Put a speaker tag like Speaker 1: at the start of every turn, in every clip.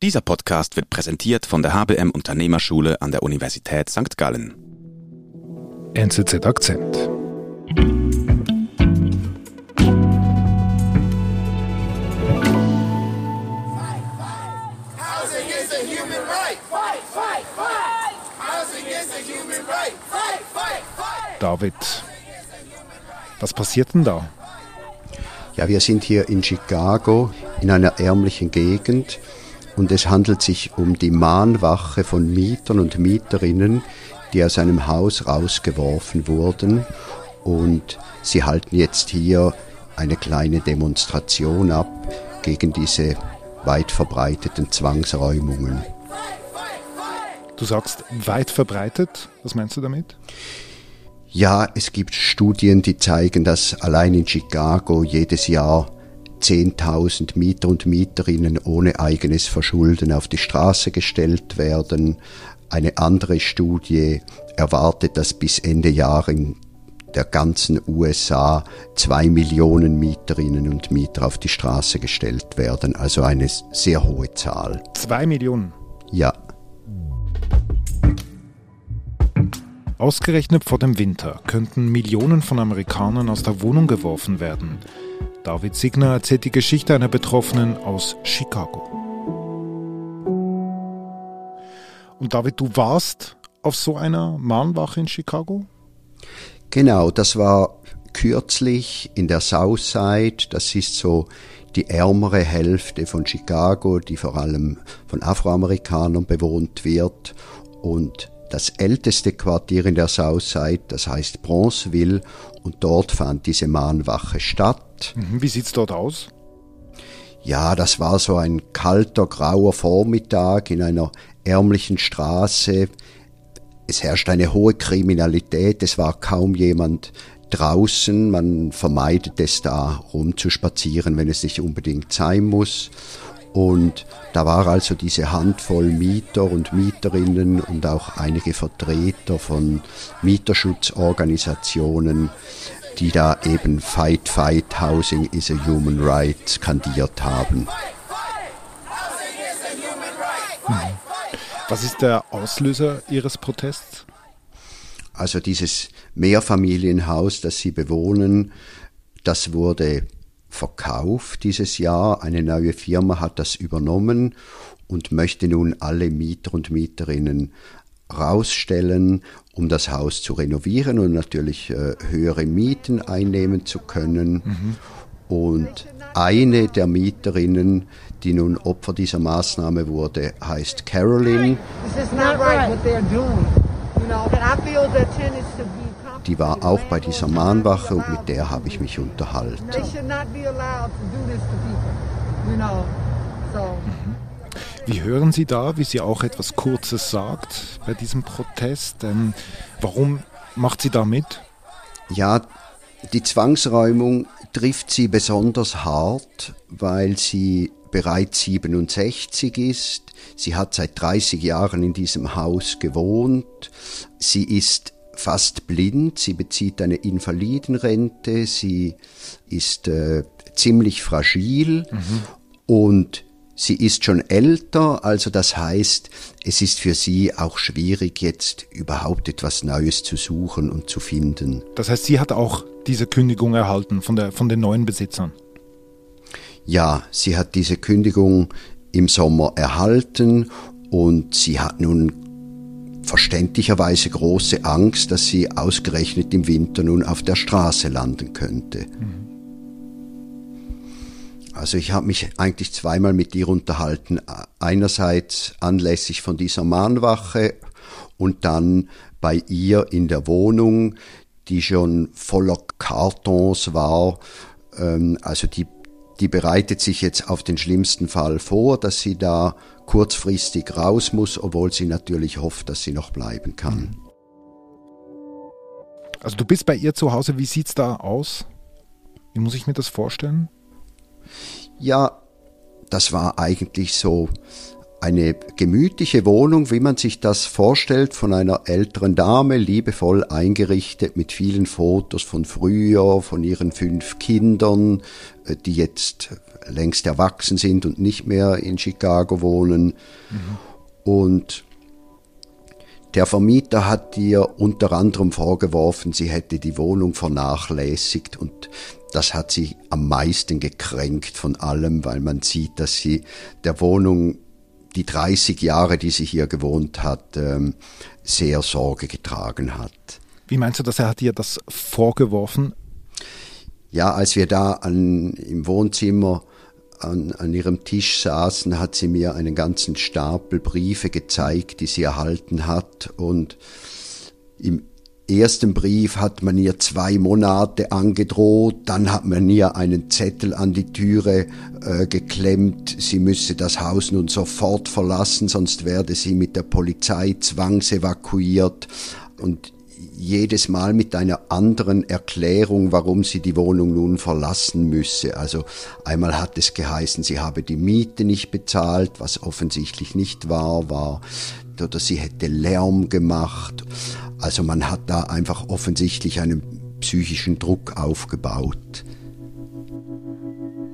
Speaker 1: Dieser Podcast wird präsentiert von der HBM Unternehmerschule an der Universität St. Gallen.
Speaker 2: NZZ Akzent. David, was passiert denn da?
Speaker 3: Ja, wir sind hier in Chicago in einer ärmlichen Gegend und es handelt sich um die Mahnwache von Mietern und Mieterinnen, die aus einem Haus rausgeworfen wurden und sie halten jetzt hier eine kleine Demonstration ab gegen diese weit verbreiteten Zwangsräumungen.
Speaker 2: Du sagst weit verbreitet. Was meinst du damit?
Speaker 3: Ja, es gibt Studien, die zeigen, dass allein in Chicago jedes Jahr 10.000 Mieter und Mieterinnen ohne eigenes Verschulden auf die Straße gestellt werden. Eine andere Studie erwartet, dass bis Ende Jahr in der ganzen USA zwei Millionen Mieterinnen und Mieter auf die Straße gestellt werden. Also eine sehr hohe Zahl.
Speaker 2: Zwei Millionen.
Speaker 3: Ja.
Speaker 2: Ausgerechnet vor dem Winter könnten Millionen von Amerikanern aus der Wohnung geworfen werden. David Signer erzählt die Geschichte einer Betroffenen aus Chicago. Und David, du warst auf so einer Mahnwache in Chicago?
Speaker 3: Genau, das war kürzlich in der Southside. Das ist so die ärmere Hälfte von Chicago, die vor allem von Afroamerikanern bewohnt wird. Und das älteste Quartier in der Southside, das heißt Bronzeville, und dort fand diese Mahnwache statt.
Speaker 2: Mhm, Wie sieht's dort aus?
Speaker 3: Ja, das war so ein kalter, grauer Vormittag in einer ärmlichen Straße. Es herrscht eine hohe Kriminalität, es war kaum jemand draußen, man vermeidet es da rumzuspazieren, wenn es nicht unbedingt sein muss. Und da war also diese Handvoll Mieter und Mieterinnen und auch einige Vertreter von Mieterschutzorganisationen, die da eben Fight, Fight, Housing is a Human Right skandiert haben.
Speaker 2: Was ist der Auslöser Ihres Protests?
Speaker 3: Also dieses Mehrfamilienhaus, das sie bewohnen, das wurde verkauft dieses Jahr. Eine neue Firma hat das übernommen und möchte nun alle Mieter und Mieterinnen rausstellen, um das Haus zu renovieren und natürlich äh, höhere Mieten einnehmen zu können. Und eine der Mieterinnen, die nun Opfer dieser Maßnahme wurde, heißt Carolyn.
Speaker 4: This is not right what they're doing. You know, and I feel that tenants should be
Speaker 3: Die war auch bei dieser Mahnwache und mit der habe ich mich unterhalten.
Speaker 4: So.
Speaker 2: Wie hören Sie da, wie sie auch etwas Kurzes sagt bei diesem Protest? Ähm, warum macht sie da mit?
Speaker 3: Ja, die Zwangsräumung trifft sie besonders hart, weil sie bereits 67 ist. Sie hat seit 30 Jahren in diesem Haus gewohnt. Sie ist fast blind. Sie bezieht eine Invalidenrente. Sie ist äh, ziemlich fragil und sie ist schon älter. Also das heißt, es ist für sie auch schwierig, jetzt überhaupt etwas Neues zu suchen und zu finden.
Speaker 2: Das heißt, sie hat auch diese Kündigung erhalten von, der, von den neuen Besitzern.
Speaker 3: Ja, sie hat diese Kündigung im Sommer erhalten und sie hat nun verständlicherweise große Angst, dass sie ausgerechnet im Winter nun auf der Straße landen könnte. Also ich habe mich eigentlich zweimal mit ihr unterhalten. Einerseits anlässlich von dieser Mahnwache und dann bei ihr in der Wohnung, die schon voller Kartons war. Ähm, Also die, die bereitet sich jetzt auf den schlimmsten Fall vor, dass sie da kurzfristig raus muss, obwohl sie natürlich hofft, dass sie noch bleiben kann.
Speaker 2: Also du bist bei ihr zu Hause, wie sieht's da aus? Wie muss ich mir das vorstellen?
Speaker 3: Ja, das war eigentlich so eine gemütliche Wohnung, wie man sich das vorstellt, von einer älteren Dame, liebevoll eingerichtet mit vielen Fotos von früher, von ihren fünf Kindern, äh, die jetzt längst erwachsen sind und nicht mehr in Chicago wohnen. Mhm. Und der Vermieter hat ihr unter anderem vorgeworfen, sie hätte die Wohnung vernachlässigt und das hat sie am meisten gekränkt von allem, weil man sieht, dass sie der Wohnung die 30 Jahre, die sie hier gewohnt hat, ähm, sehr Sorge getragen hat.
Speaker 2: Wie meinst du dass Er hat ihr das vorgeworfen?
Speaker 3: Ja, als wir da an, im Wohnzimmer an, an ihrem Tisch saßen, hat sie mir einen ganzen Stapel Briefe gezeigt, die sie erhalten hat. Und im ersten Brief hat man ihr zwei Monate angedroht, dann hat man ihr einen Zettel an die Türe äh, geklemmt, sie müsse das Haus nun sofort verlassen, sonst werde sie mit der Polizei zwangsevakuiert. Und jedes Mal mit einer anderen Erklärung, warum sie die Wohnung nun verlassen müsse. Also einmal hat es geheißen, sie habe die Miete nicht bezahlt, was offensichtlich nicht wahr war, oder sie hätte Lärm gemacht. Also man hat da einfach offensichtlich einen psychischen Druck aufgebaut.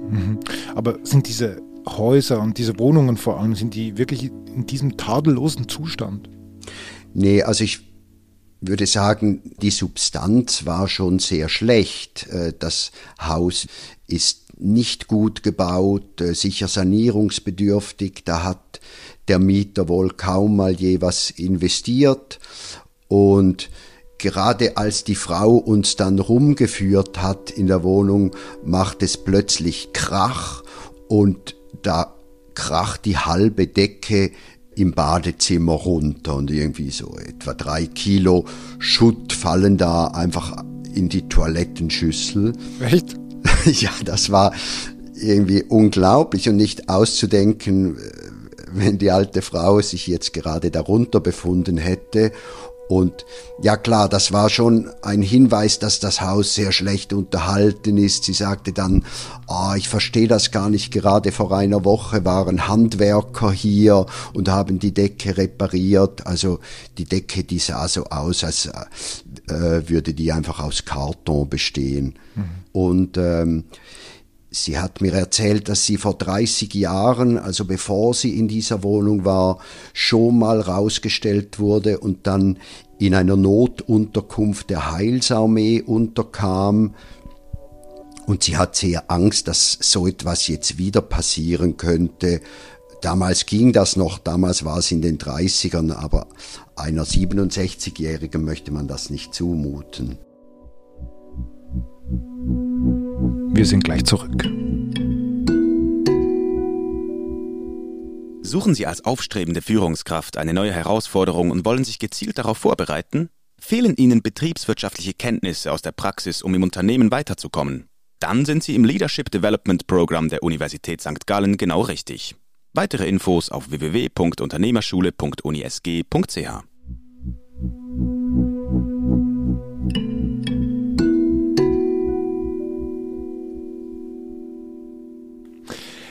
Speaker 2: Mhm. Aber sind diese Häuser und diese Wohnungen vor allem, sind die wirklich in diesem tadellosen Zustand?
Speaker 3: Nee, also ich würde sagen, die Substanz war schon sehr schlecht. Äh, das Haus ist nicht gut gebaut, äh, sicher sanierungsbedürftig. Da hat der Mieter wohl kaum mal je was investiert. Und gerade als die Frau uns dann rumgeführt hat in der Wohnung, macht es plötzlich Krach und da kracht die halbe Decke im Badezimmer runter und irgendwie so etwa drei Kilo Schutt fallen da einfach in die Toilettenschüssel.
Speaker 2: Echt?
Speaker 3: ja, das war irgendwie unglaublich und nicht auszudenken, wenn die alte Frau sich jetzt gerade darunter befunden hätte und ja klar, das war schon ein Hinweis, dass das Haus sehr schlecht unterhalten ist. Sie sagte dann, ah, oh, ich verstehe das gar nicht. Gerade vor einer Woche waren Handwerker hier und haben die Decke repariert. Also die Decke, die sah so aus, als äh, würde die einfach aus Karton bestehen. Mhm. Und ähm, Sie hat mir erzählt, dass sie vor 30 Jahren, also bevor sie in dieser Wohnung war, schon mal rausgestellt wurde und dann in einer Notunterkunft der Heilsarmee unterkam. Und sie hat sehr Angst, dass so etwas jetzt wieder passieren könnte. Damals ging das noch, damals war es in den 30ern, aber einer 67-Jährigen möchte man das nicht zumuten.
Speaker 2: Wir sind gleich zurück.
Speaker 1: Suchen Sie als aufstrebende Führungskraft eine neue Herausforderung und wollen sich gezielt darauf vorbereiten? Fehlen Ihnen betriebswirtschaftliche Kenntnisse aus der Praxis, um im Unternehmen weiterzukommen? Dann sind Sie im Leadership Development Program der Universität St. Gallen genau richtig. Weitere Infos auf www.unternehmerschule.unisg.ch.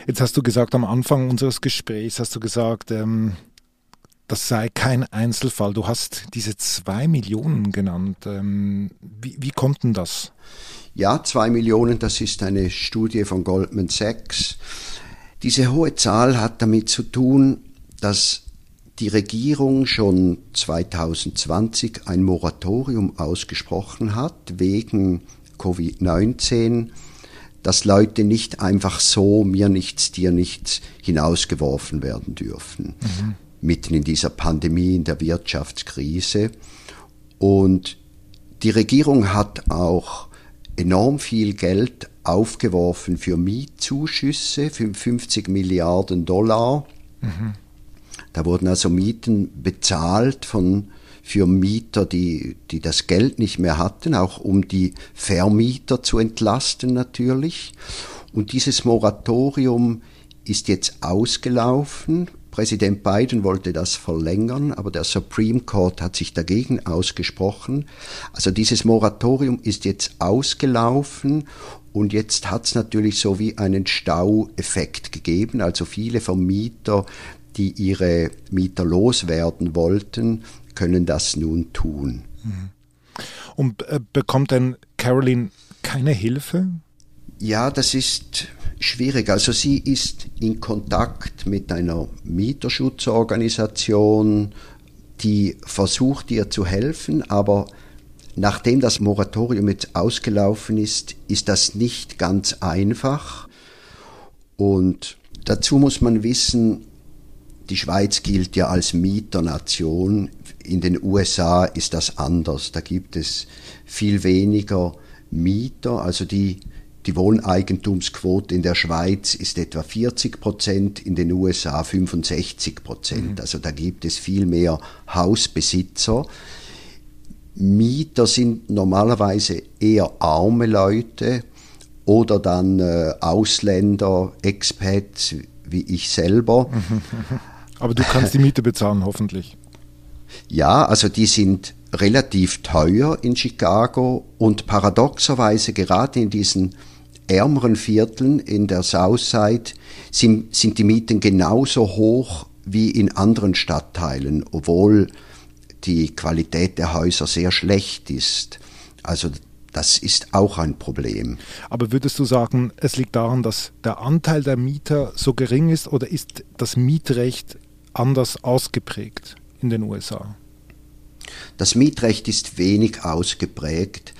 Speaker 2: Jetzt hast du gesagt, am Anfang unseres Gesprächs hast du gesagt, ähm, das sei kein Einzelfall. Du hast diese zwei Millionen genannt. Ähm, wie, wie kommt denn das?
Speaker 3: Ja, zwei Millionen, das ist eine Studie von Goldman Sachs. Diese hohe Zahl hat damit zu tun, dass die Regierung schon 2020 ein Moratorium ausgesprochen hat wegen Covid-19 dass Leute nicht einfach so mir nichts, dir nichts hinausgeworfen werden dürfen. Mhm. Mitten in dieser Pandemie, in der Wirtschaftskrise. Und die Regierung hat auch enorm viel Geld aufgeworfen für Mietzuschüsse, für 50 Milliarden Dollar. Mhm. Da wurden also Mieten bezahlt von für Mieter, die, die das Geld nicht mehr hatten, auch um die Vermieter zu entlasten natürlich. Und dieses Moratorium ist jetzt ausgelaufen. Präsident Biden wollte das verlängern, aber der Supreme Court hat sich dagegen ausgesprochen. Also dieses Moratorium ist jetzt ausgelaufen und jetzt hat es natürlich so wie einen Staueffekt gegeben. Also viele Vermieter die ihre Mieter loswerden wollten, können das nun tun.
Speaker 2: Und äh, bekommt denn Caroline keine Hilfe?
Speaker 3: Ja, das ist schwierig. Also sie ist in Kontakt mit einer Mieterschutzorganisation, die versucht ihr zu helfen, aber nachdem das Moratorium jetzt ausgelaufen ist, ist das nicht ganz einfach. Und dazu muss man wissen, die Schweiz gilt ja als Mieternation. In den USA ist das anders. Da gibt es viel weniger Mieter. Also die, die Wohneigentumsquote in der Schweiz ist etwa 40 Prozent, in den USA 65 Prozent. Mhm. Also da gibt es viel mehr Hausbesitzer. Mieter sind normalerweise eher arme Leute oder dann äh, Ausländer, Expats wie ich selber.
Speaker 2: Aber du kannst die Miete bezahlen, hoffentlich.
Speaker 3: Ja, also die sind relativ teuer in Chicago und paradoxerweise gerade in diesen ärmeren Vierteln in der Southside sind, sind die Mieten genauso hoch wie in anderen Stadtteilen, obwohl die Qualität der Häuser sehr schlecht ist. Also das ist auch ein Problem.
Speaker 2: Aber würdest du sagen, es liegt daran, dass der Anteil der Mieter so gering ist oder ist das Mietrecht anders ausgeprägt in den USA?
Speaker 3: Das Mietrecht ist wenig ausgeprägt.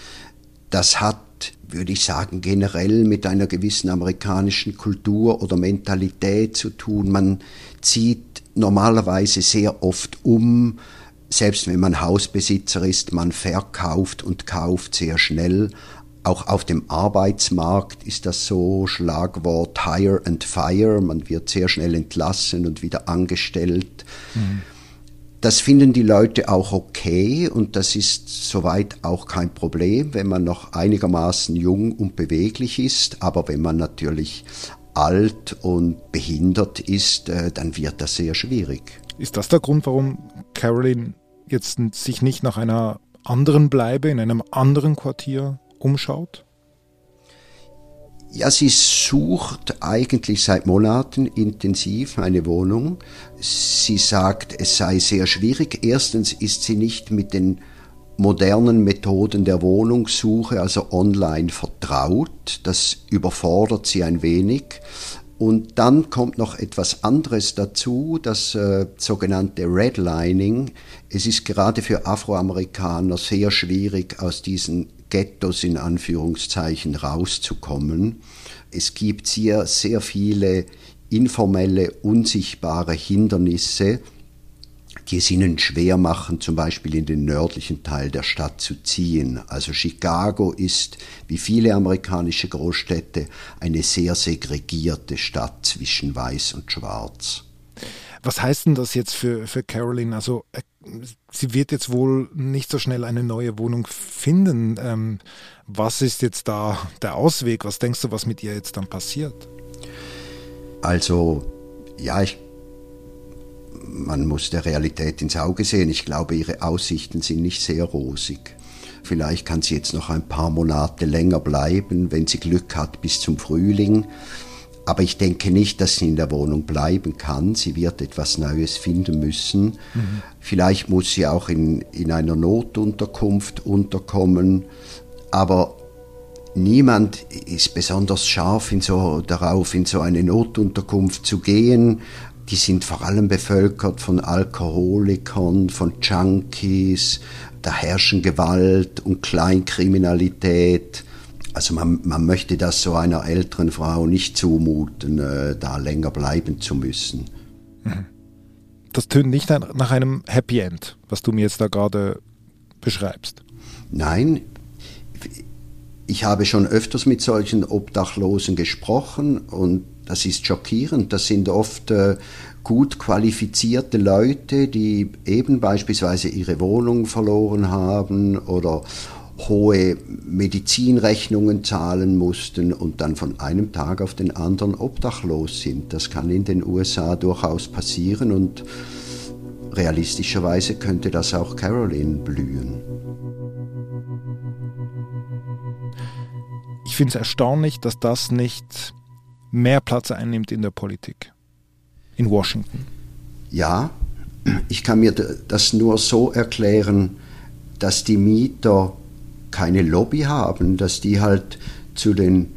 Speaker 3: Das hat, würde ich sagen, generell mit einer gewissen amerikanischen Kultur oder Mentalität zu tun. Man zieht normalerweise sehr oft um, selbst wenn man Hausbesitzer ist, man verkauft und kauft sehr schnell. Auch auf dem Arbeitsmarkt ist das so Schlagwort Hire and Fire. Man wird sehr schnell entlassen und wieder angestellt. Mhm. Das finden die Leute auch okay und das ist soweit auch kein Problem, wenn man noch einigermaßen jung und beweglich ist. Aber wenn man natürlich alt und behindert ist, äh, dann wird das sehr schwierig.
Speaker 2: Ist das der Grund, warum Caroline jetzt sich nicht nach einer anderen Bleibe in einem anderen Quartier umschaut?
Speaker 3: Ja, sie sucht eigentlich seit Monaten intensiv eine Wohnung. Sie sagt, es sei sehr schwierig. Erstens ist sie nicht mit den modernen Methoden der Wohnungssuche, also online, vertraut. Das überfordert sie ein wenig. Und dann kommt noch etwas anderes dazu, das äh, sogenannte Redlining. Es ist gerade für Afroamerikaner sehr schwierig, aus diesen Ghettos in Anführungszeichen rauszukommen. Es gibt hier sehr viele informelle, unsichtbare Hindernisse, die es ihnen schwer machen, zum Beispiel in den nördlichen Teil der Stadt zu ziehen. Also Chicago ist, wie viele amerikanische Großstädte, eine sehr segregierte Stadt zwischen Weiß und Schwarz.
Speaker 2: Was heißt denn das jetzt für, für Caroline? Also äh, sie wird jetzt wohl nicht so schnell eine neue Wohnung finden. Ähm, was ist jetzt da der Ausweg? Was denkst du, was mit ihr jetzt dann passiert?
Speaker 3: Also, ja, ich man muss der Realität ins Auge sehen. Ich glaube, ihre Aussichten sind nicht sehr rosig. Vielleicht kann sie jetzt noch ein paar Monate länger bleiben, wenn sie Glück hat bis zum Frühling. Aber ich denke nicht, dass sie in der Wohnung bleiben kann. Sie wird etwas Neues finden müssen. Mhm. Vielleicht muss sie auch in, in einer Notunterkunft unterkommen. Aber niemand ist besonders scharf in so, darauf, in so eine Notunterkunft zu gehen die sind vor allem bevölkert von Alkoholikern, von Junkies, da herrschen Gewalt und Kleinkriminalität. Also man, man möchte das so einer älteren Frau nicht zumuten, äh, da länger bleiben zu müssen.
Speaker 2: Mhm. Das tönt nicht nach einem Happy End, was du mir jetzt da gerade beschreibst.
Speaker 3: Nein, ich habe schon öfters mit solchen Obdachlosen gesprochen und das ist schockierend. Das sind oft äh, gut qualifizierte Leute, die eben beispielsweise ihre Wohnung verloren haben oder hohe Medizinrechnungen zahlen mussten und dann von einem Tag auf den anderen obdachlos sind. Das kann in den USA durchaus passieren und realistischerweise könnte das auch Caroline blühen.
Speaker 2: Ich finde es erstaunlich, dass das nicht mehr Platz einnimmt in der Politik in Washington.
Speaker 3: Ja, ich kann mir das nur so erklären, dass die Mieter keine Lobby haben, dass die halt zu den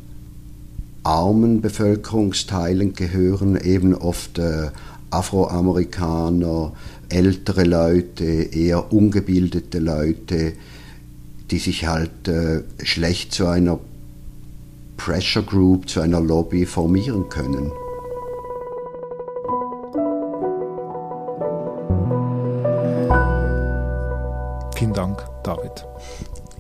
Speaker 3: armen Bevölkerungsteilen gehören, eben oft äh, Afroamerikaner, ältere Leute, eher ungebildete Leute, die sich halt äh, schlecht zu einer Pressure Group, zu einer Lobby formieren können.
Speaker 2: Vielen Dank.